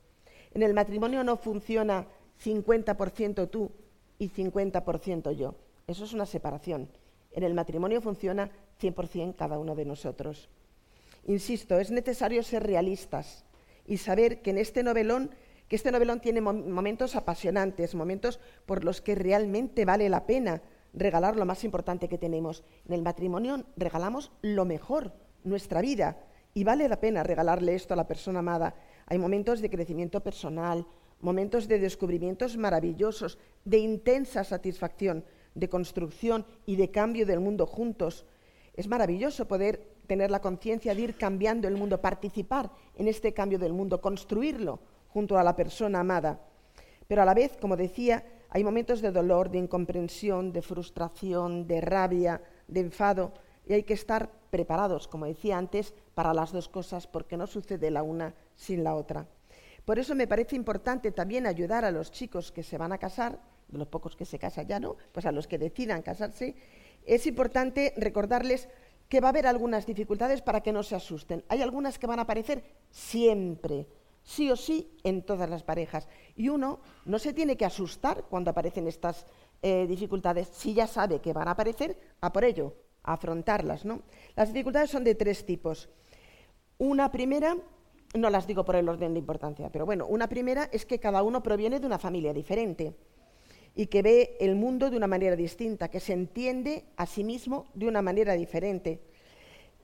En el matrimonio no funciona 50% tú y 50% yo. Eso es una separación. En el matrimonio funciona 100% cada uno de nosotros. Insisto, es necesario ser realistas y saber que en este novelón que este novelón tiene momentos apasionantes, momentos por los que realmente vale la pena regalar lo más importante que tenemos. En el matrimonio regalamos lo mejor, nuestra vida, y vale la pena regalarle esto a la persona amada. Hay momentos de crecimiento personal, momentos de descubrimientos maravillosos, de intensa satisfacción, de construcción y de cambio del mundo juntos. Es maravilloso poder tener la conciencia de ir cambiando el mundo, participar en este cambio del mundo, construirlo junto a la persona amada. Pero a la vez, como decía, hay momentos de dolor, de incomprensión, de frustración, de rabia, de enfado, y hay que estar preparados, como decía antes, para las dos cosas, porque no sucede la una sin la otra. Por eso me parece importante también ayudar a los chicos que se van a casar, de los pocos que se casan ya, ¿no? Pues a los que decidan casarse, es importante recordarles que va a haber algunas dificultades para que no se asusten. Hay algunas que van a aparecer siempre, sí o sí, en todas las parejas. Y uno no se tiene que asustar cuando aparecen estas eh, dificultades. Si ya sabe que van a aparecer, a por ello, a afrontarlas. ¿no? Las dificultades son de tres tipos. Una primera, no las digo por el orden de importancia, pero bueno, una primera es que cada uno proviene de una familia diferente y que ve el mundo de una manera distinta, que se entiende a sí mismo de una manera diferente.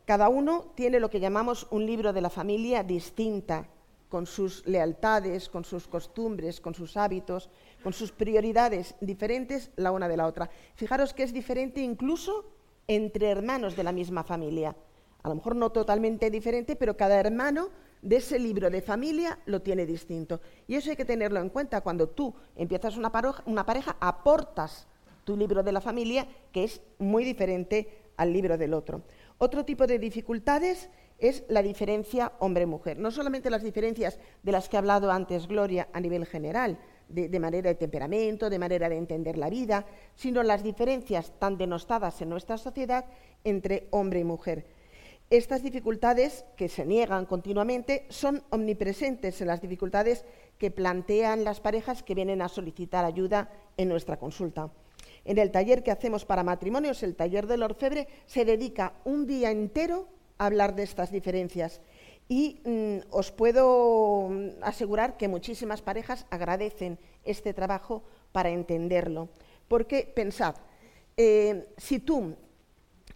Cada uno tiene lo que llamamos un libro de la familia distinta, con sus lealtades, con sus costumbres, con sus hábitos, con sus prioridades diferentes la una de la otra. Fijaros que es diferente incluso entre hermanos de la misma familia. A lo mejor no totalmente diferente, pero cada hermano de ese libro de familia lo tiene distinto. Y eso hay que tenerlo en cuenta. Cuando tú empiezas una, pareja, aportas tu libro de la familia, que es muy diferente al libro del otro. Otro tipo de dificultades es la diferencia hombre-mujer. No solamente las diferencias de las que ha hablado antes Gloria a nivel general, de, manera de temperamento, de manera de entender la vida, sino las diferencias tan denostadas en nuestra sociedad entre hombre y mujer. Estas dificultades que se niegan continuamente son omnipresentes en las dificultades que plantean las parejas que vienen a solicitar ayuda en nuestra consulta. En el taller que hacemos para matrimonios, el taller del orfebre, se dedica un día entero hablar de estas diferencias. Y mm, os puedo mm, asegurar que muchísimas parejas agradecen este trabajo para entenderlo. Porque pensad, eh, si tú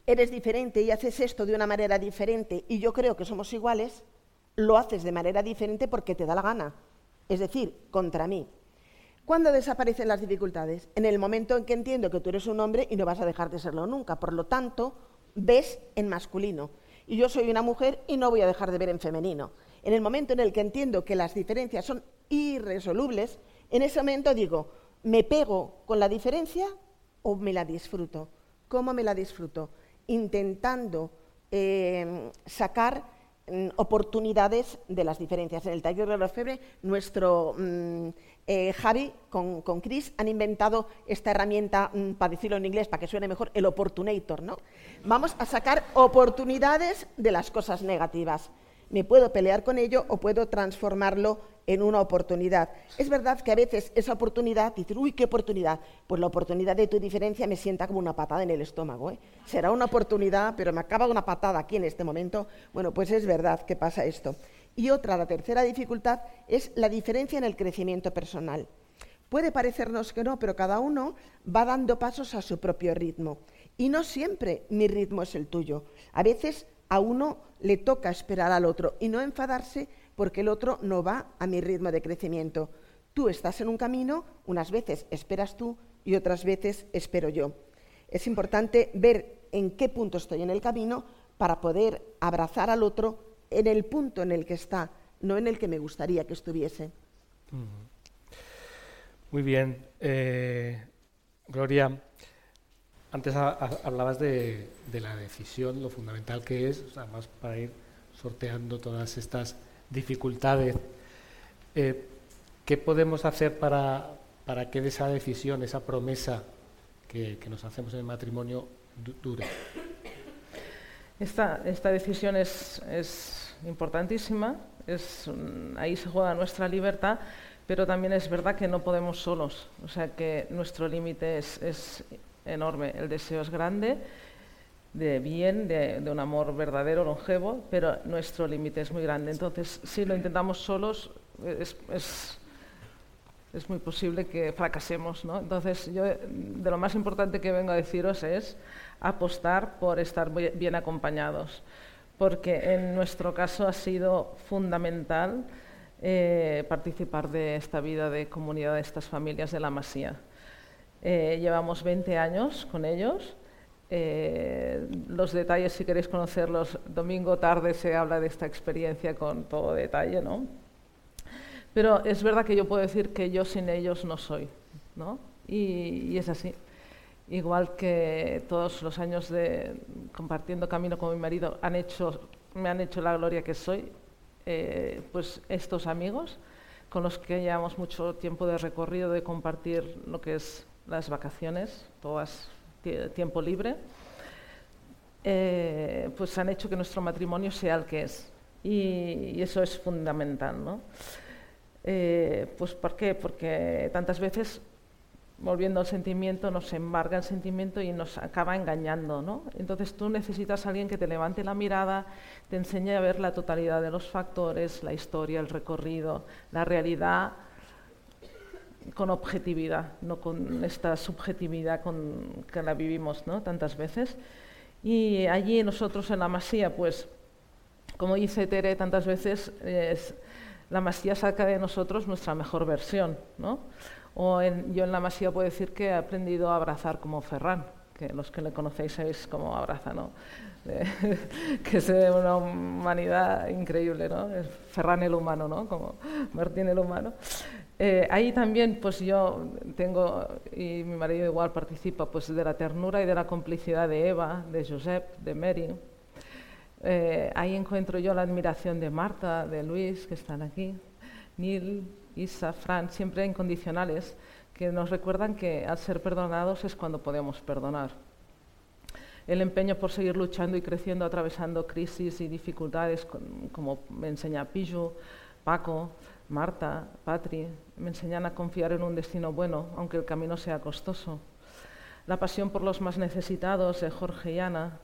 eres diferente y haces esto de una manera diferente y yo creo que somos iguales, lo haces de manera diferente porque te da la gana, es decir, contra mí. ¿Cuándo desaparecen las dificultades? En el momento en que entiendo que tú eres un hombre y no vas a dejar de serlo nunca. Por lo tanto, ves en masculino. Y yo soy una mujer y no voy a dejar de ver en femenino. En el momento en el que entiendo que las diferencias son irresolubles, en ese momento digo, ¿me pego con la diferencia o me la disfruto? ¿Cómo me la disfruto? intentando eh, sacar oportunidades de las diferencias. En el taller de la febre, nuestro mm, eh, Javi con, con, Chris han inventado esta herramienta, mm, para decirlo en inglés, para que suene mejor, el opportunator. ¿no? Vamos a sacar oportunidades de las cosas negativas. Me puedo pelear con ello o puedo transformarlo en una oportunidad. Es verdad que a veces esa oportunidad, dices, uy, qué oportunidad. Pues la oportunidad de tu diferencia me sienta como una patada en el estómago. ¿eh? Será una oportunidad, pero me acaba una patada aquí en este momento. Bueno, pues es verdad que pasa esto. Y otra, la tercera dificultad, es la diferencia en el crecimiento personal. Puede parecernos que no, pero cada uno va dando pasos a su propio ritmo. Y no siempre mi ritmo es el tuyo. A veces a uno le toca esperar al otro y no enfadarse porque el otro no va a mi ritmo de crecimiento. Tú estás en un camino, unas veces esperas tú y otras veces espero yo. Es importante ver en qué punto estoy en el camino para poder abrazar al otro en el punto en el que está, no en el que me gustaría que estuviese. Muy bien. Eh, Gloria, antes hablabas de, la decisión, lo fundamental que es, además para ir sorteando todas estas dificultades. Eh, ¿Qué podemos hacer para, que esa decisión, esa promesa que, nos hacemos en el matrimonio dure? Esta, decisión es, importantísima, es, ahí se juega nuestra libertad, pero también es verdad que no podemos solos, o sea que nuestro límite es enorme, el deseo es grande de bien, de, un amor verdadero, longevo, pero nuestro límite es muy grande. Entonces, si lo intentamos solos, es, muy posible que fracasemos. ¿no? Entonces, yo de lo más importante que vengo a deciros es apostar por estar bien acompañados, porque en nuestro caso ha sido fundamental eh, participar de esta vida de comunidad de estas familias de la Masía. Eh, llevamos 20 años con ellos. Eh, los detalles, si queréis conocerlos, domingo tarde se habla de esta experiencia con todo detalle, ¿no? Pero es verdad que yo puedo decir que yo sin ellos no soy, ¿no? Y, es así. Igual que todos los años de compartiendo camino con mi marido han hecho, me han hecho la gloria que soy, eh, pues estos amigos con los que llevamos mucho tiempo de recorrido, de compartir lo que es las vacaciones, todas tiempo libre, eh, pues han hecho que nuestro matrimonio sea el que es. Y, eso es fundamental, ¿no? Eh, pues ¿por qué? Porque tantas veces, volviendo al sentimiento, nos embarga el sentimiento y nos acaba engañando, ¿no? Entonces tú necesitas a alguien que te levante la mirada, te enseñe a ver la totalidad de los factores, la historia, el recorrido, la realidad con objetividad, no con esta subjetividad con que la vivimos ¿no? tantas veces. Y allí nosotros en la masía, pues, como dice Tere tantas veces, es, la masía saca de nosotros nuestra mejor versión, ¿no? O yo en la masía puedo decir que he aprendido a abrazar como Ferran, que los que le conocéis sabéis cómo abraza, ¿no? que es una humanidad increíble, ¿no? Ferran el humano, ¿no? Como Martín el humano. Eh, ahí también, pues yo tengo, y mi marido igual participa, pues de la ternura y de la complicidad de Eva, de Josep, de Mary, eh, ahí encuentro yo la admiración de Marta, de Luis, que están aquí, Neil, Isa, Fran, siempre incondicionales, que nos recuerdan que al ser perdonados es cuando podemos perdonar. El empeño por seguir luchando y creciendo, atravesando crisis y dificultades, como me enseña Piju, Paco, Marta, Patri, me enseñan a confiar en un destino bueno, aunque el camino sea costoso. La pasión por los más necesitados de Jorge y Ana,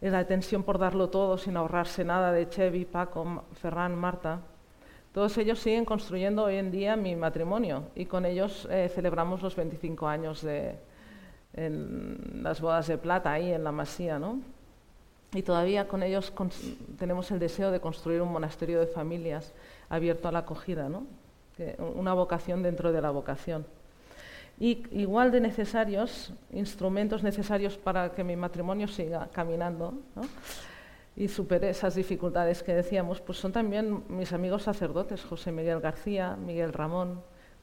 la tensión por darlo todo sin ahorrarse nada de Chevy, Paco, Ferran, Marta. Todos ellos siguen construyendo hoy en día mi matrimonio y con ellos eh, celebramos los 25 años de las bodas de plata ahí en la Masía, ¿no? Y todavía con ellos tenemos el deseo de construir un monasterio de familias abierto a la acogida, ¿no? una vocación dentro de la vocación y igual de necesarios, instrumentos necesarios para que mi matrimonio siga caminando y supere esas dificultades que decíamos, pues son también mis amigos sacerdotes, José Miguel García, Miguel Ramón,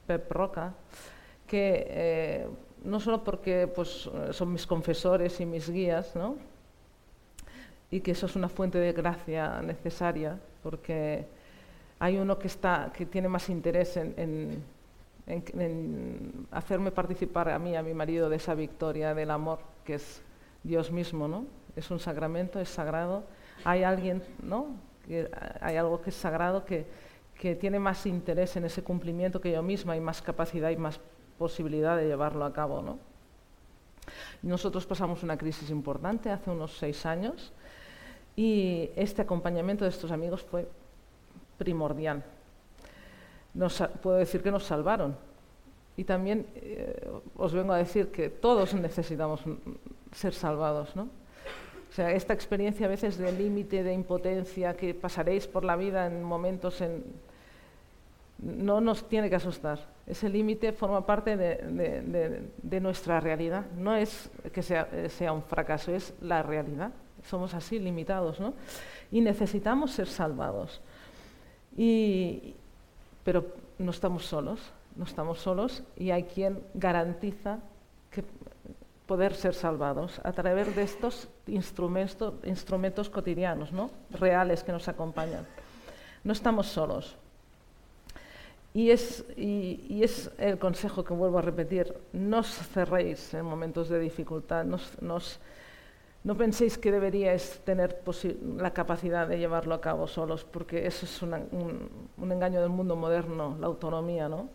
Pep Roca, que eh, no solo porque pues, son mis confesores y mis guías, ¿no? y que eso es una fuente de gracia necesaria, porque hay uno que, tiene más interés en hacerme participar a mí, a mi marido, de esa victoria del amor, que es Dios mismo, ¿no? Es un sacramento, es sagrado. Hay alguien, ¿no? Hay algo que es sagrado que, que tiene más interés en ese cumplimiento que yo misma y más capacidad y más posibilidad de llevarlo a cabo, ¿no? Nosotros pasamos una crisis importante hace unos seis años y este acompañamiento de estos amigos fue primordial puedo decir que nos salvaron. Y también eh, os vengo a decir que todos necesitamos ser salvados, ¿no? O sea, esta experiencia a veces de límite, de impotencia, que pasaréis por la vida en momentos en... No nos tiene que asustar. Ese límite forma parte de, nuestra realidad. No es que sea, sea un fracaso, es la realidad. Somos así, limitados, ¿no? Y necesitamos ser salvados. Y, pero no estamos solos, no estamos solos y hay quien garantiza que poder ser salvados a través de estos instrumentos, instrumentos cotidianos, ¿no? reales que nos acompañan. No estamos solos. Y es, y, es, el consejo que vuelvo a repetir, no os cerréis en momentos de dificultad, nos no penséis que deberíais tener la capacidad de llevarlo a cabo solos, porque eso es un, engaño del mundo moderno, la autonomía. ¿no?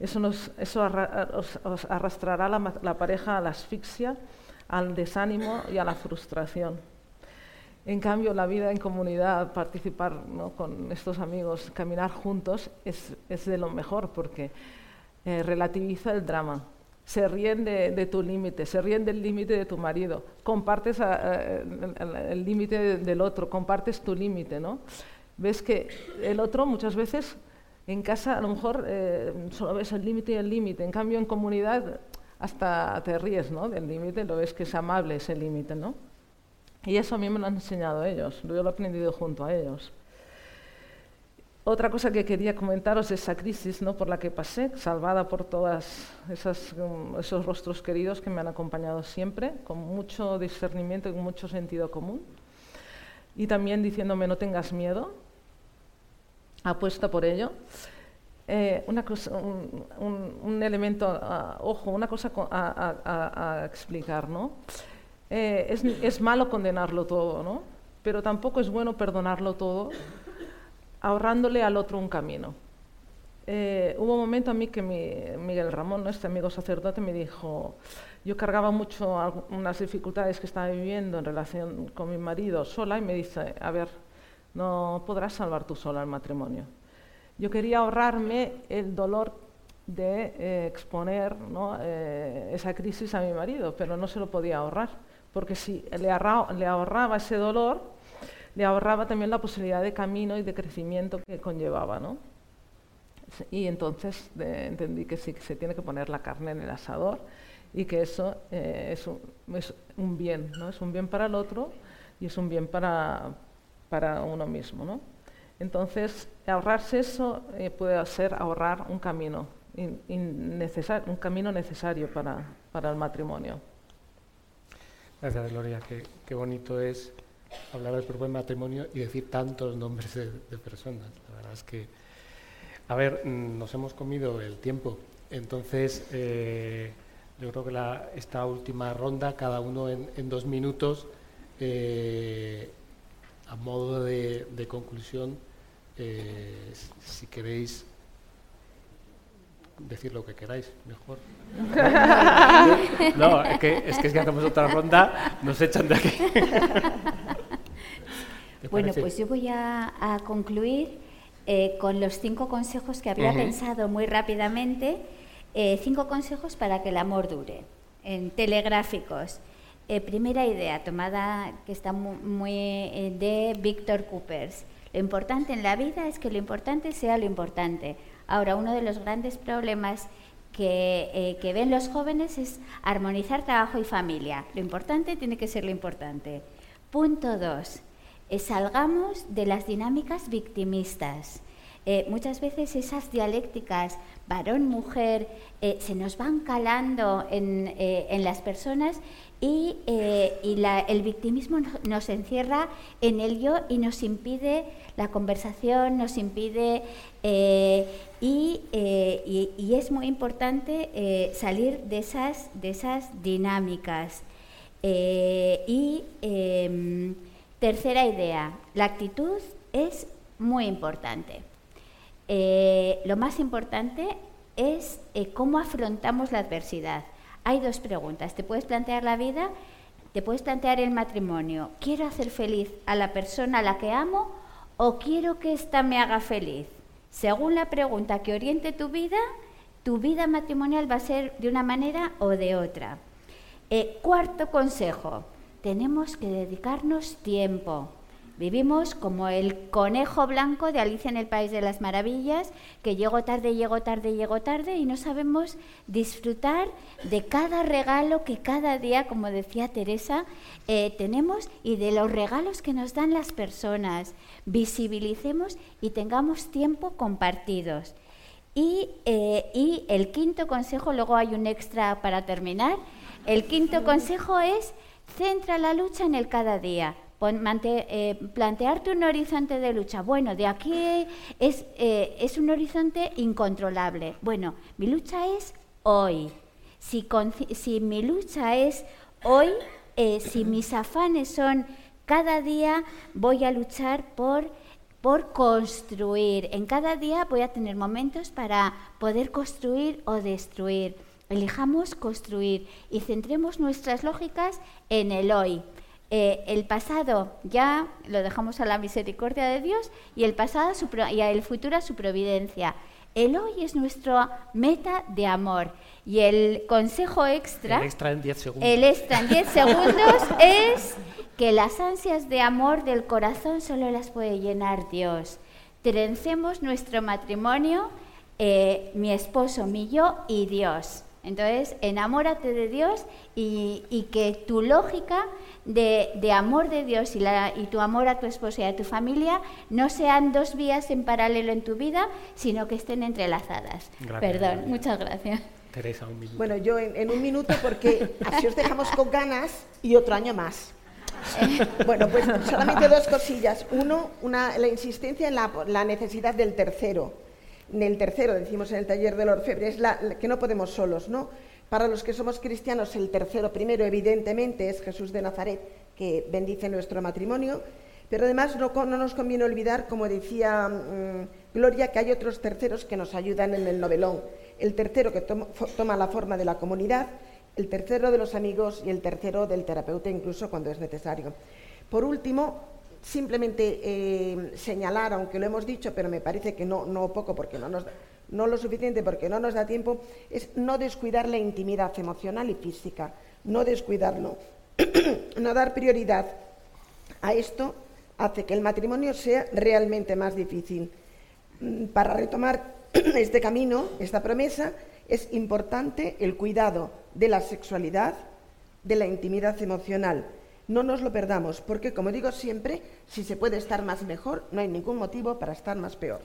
Eso, os, arrastrará la, pareja a la asfixia, al desánimo y a la frustración. En cambio, la vida en comunidad, participar con estos amigos, caminar juntos, es, de lo mejor porque eh, relativiza el drama. Se ríen de, tu límite, se ríen del límite de tu marido, compartes el límite del otro, compartes tu límite, ¿no? Ves que el otro muchas veces en casa a lo mejor eh, solo ves el límite y el límite, en cambio en comunidad hasta te ríes ¿no? del límite, lo ves que es amable ese límite, ¿no? Y eso a mí me lo han enseñado ellos, yo lo he aprendido junto a ellos. Otra cosa que quería comentaros es esa crisis ¿no? por la que pasé, salvada por todos um, esos rostros queridos que me han acompañado siempre, con mucho discernimiento y con mucho sentido común. Y también diciéndome no tengas miedo, apuesta por ello. Eh, un, elemento, ojo, una cosa a, explicar, ¿no? Eh, es, es, malo condenarlo todo, ¿no? Pero tampoco es bueno perdonarlo todo, ahorrándole al otro un camino. Eh, hubo un momento a mí que Miguel Ramón, este amigo sacerdote, me dijo, yo cargaba mucho unas dificultades que estaba viviendo en relación con mi marido sola y me dice, a ver, no podrás salvar tú sola el matrimonio. Yo quería ahorrarme el dolor de eh, exponer eh, esa crisis a mi marido, pero no se lo podía ahorrar, porque si le, ahorraba, ese dolor, le ahorraba también la posibilidad de camino y de crecimiento que conllevaba. ¿no? Y entonces entendí que sí, que se tiene que poner la carne en el asador y que eso eh, es, un, bien, ¿no? es un bien para el otro y es un bien para, para uno mismo. ¿no? Entonces, ahorrarse eso eh, puede ser ahorrar un camino, un camino necesario para, para, el matrimonio. Gracias, Gloria. Qué, bonito es hablar del propio matrimonio y decir tantos nombres de, personas. La verdad es que, a ver, mm, nos hemos comido el tiempo. Entonces, eh, yo creo que la, esta última ronda, cada uno en, dos minutos, eh, a modo de, conclusión, eh, si queréis decir lo que queráis, mejor. no, es que, es que si hacemos otra ronda nos echan de aquí. bueno, pues yo voy a, concluir eh, con los cinco consejos que había pensado muy rápidamente. Eh, cinco consejos para que el amor dure, en telegráficos. Eh, primera idea tomada que está muy, eh, de Víctor Coopers. Lo importante en la vida es que lo importante sea lo importante. Ahora, uno de los grandes problemas que, eh, que ven los jóvenes es armonizar trabajo y familia. Lo importante tiene que ser lo importante. Punto dos. Salgamos de las dinámicas victimistas. muchas veces esas dialécticas varón-mujer se nos van calando en, en, las personas y, eh, el victimismo nos encierra en el yo y nos impide la conversación, nos impide eh, eh, y, es muy importante salir de esas, de esas dinámicas. y em, tercera idea, la actitud es muy importante. lo más importante es cómo afrontamos la adversidad hay dos preguntas. Te puedes plantear la vida, te puedes plantear el matrimonio. ¿Quiero hacer feliz a la persona a la que amo o quiero que ésta me haga feliz? Según la pregunta que oriente tu vida, tu vida matrimonial va a ser de una manera o de otra. Eh, cuarto consejo, tenemos que dedicarnos tiempo. Vivimos como el conejo blanco de Alicia en el País de las Maravillas, que llegó tarde, llegó tarde, llegó tarde y no sabemos disfrutar de cada regalo que cada día, como decía Teresa, eh, tenemos y de los regalos que nos dan las personas. Visibilicemos y tengamos tiempo compartidos. Y, eh, y el quinto consejo, luego hay un extra para terminar, el quinto consejo es centra la lucha en el cada día eh, plantearte un horizonte de lucha. Bueno, de aquí es, eh, es un horizonte incontrolable. Bueno, mi lucha es hoy. Si, mi lucha es hoy, eh, si mis afanes son cada día, voy a luchar por construir. En cada día voy a tener momentos para poder construir o destruir. Elijamos construir y centremos nuestras lógicas en el hoy. eh, el pasado ya lo dejamos a la misericordia de Dios y el pasado y el futuro a su providencia. El hoy es nuestra meta de amor y el consejo extra, El extra en 10 segundos. el extra en 10 segundos es que las ansias de amor del corazón solo las puede llenar Dios. Trencemos nuestro matrimonio, eh, mi esposo, mi yo y Dios. Entonces, enamórate de Dios y, y que tu lógica de, de amor de Dios y, la- y tu amor a tu esposo y a tu familia no sean dos vías en paralelo en tu vida, sino que estén entrelazadas. Gracias, Perdón, María. muchas gracias. Teresa, un minuto. Bueno, yo en, en un minuto porque así os dejamos con ganas y otro año más. Bueno, pues solamente dos cosillas. Uno, una, la insistencia en la, la necesidad del tercero. En el tercero, decimos en el taller del orfebre, es la, que no podemos solos, ¿no? Para los que somos cristianos, el tercero primero, evidentemente, es Jesús de Nazaret, que bendice nuestro matrimonio. Pero además no, nos conviene olvidar, como decía mm, Gloria, que hay otros terceros que nos ayudan en el novelón. El tercero que toma la forma de la comunidad, el tercero de los amigos y el tercero del terapeuta, incluso cuando es necesario. Por último, simplemente eh, señalar, aunque lo hemos dicho, pero me parece que no, no poco, porque no nos da- no lo suficiente porque no nos da tiempo, es no descuidar la intimidad emocional y física, no descuidarlo, no dar prioridad a esto hace que el matrimonio sea realmente más difícil. Mm, Para retomar este camino, esta promesa, es importante el cuidado de la sexualidad, de la intimidad emocional. No nos lo perdamos, porque como digo siempre, si se puede estar más mejor, no hay ningún motivo para estar más peor.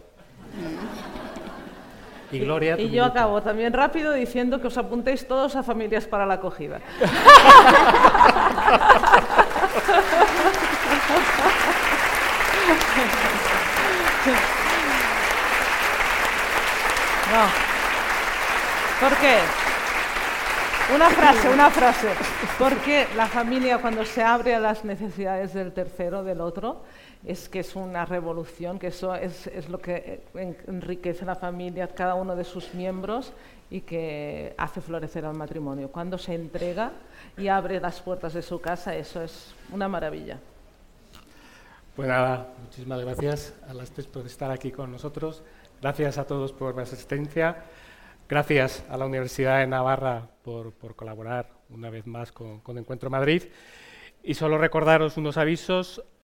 Y Gloria, Y yo minuto. acabo también rápido diciendo que os apuntéis todos a familias para la acogida. No. ¿Por qué? Una frase, una frase. Porque la familia cuando se abre a las necesidades del tercero, del otro, es que es una revolución, que eso es, es lo que en- enriquece la familia, cada uno de sus miembros y que hace florecer al matrimonio. Cuando se entrega y abre las puertas de su casa, eso es una maravilla. Pues nada, muchísimas gracias a las tres por estar aquí con nosotros. Gracias a todos por la asistencia. Gracias a la Universidad de Navarra por, por colaborar una vez más con, con Encuentro Madrid. Y solo recordaros unos avisos.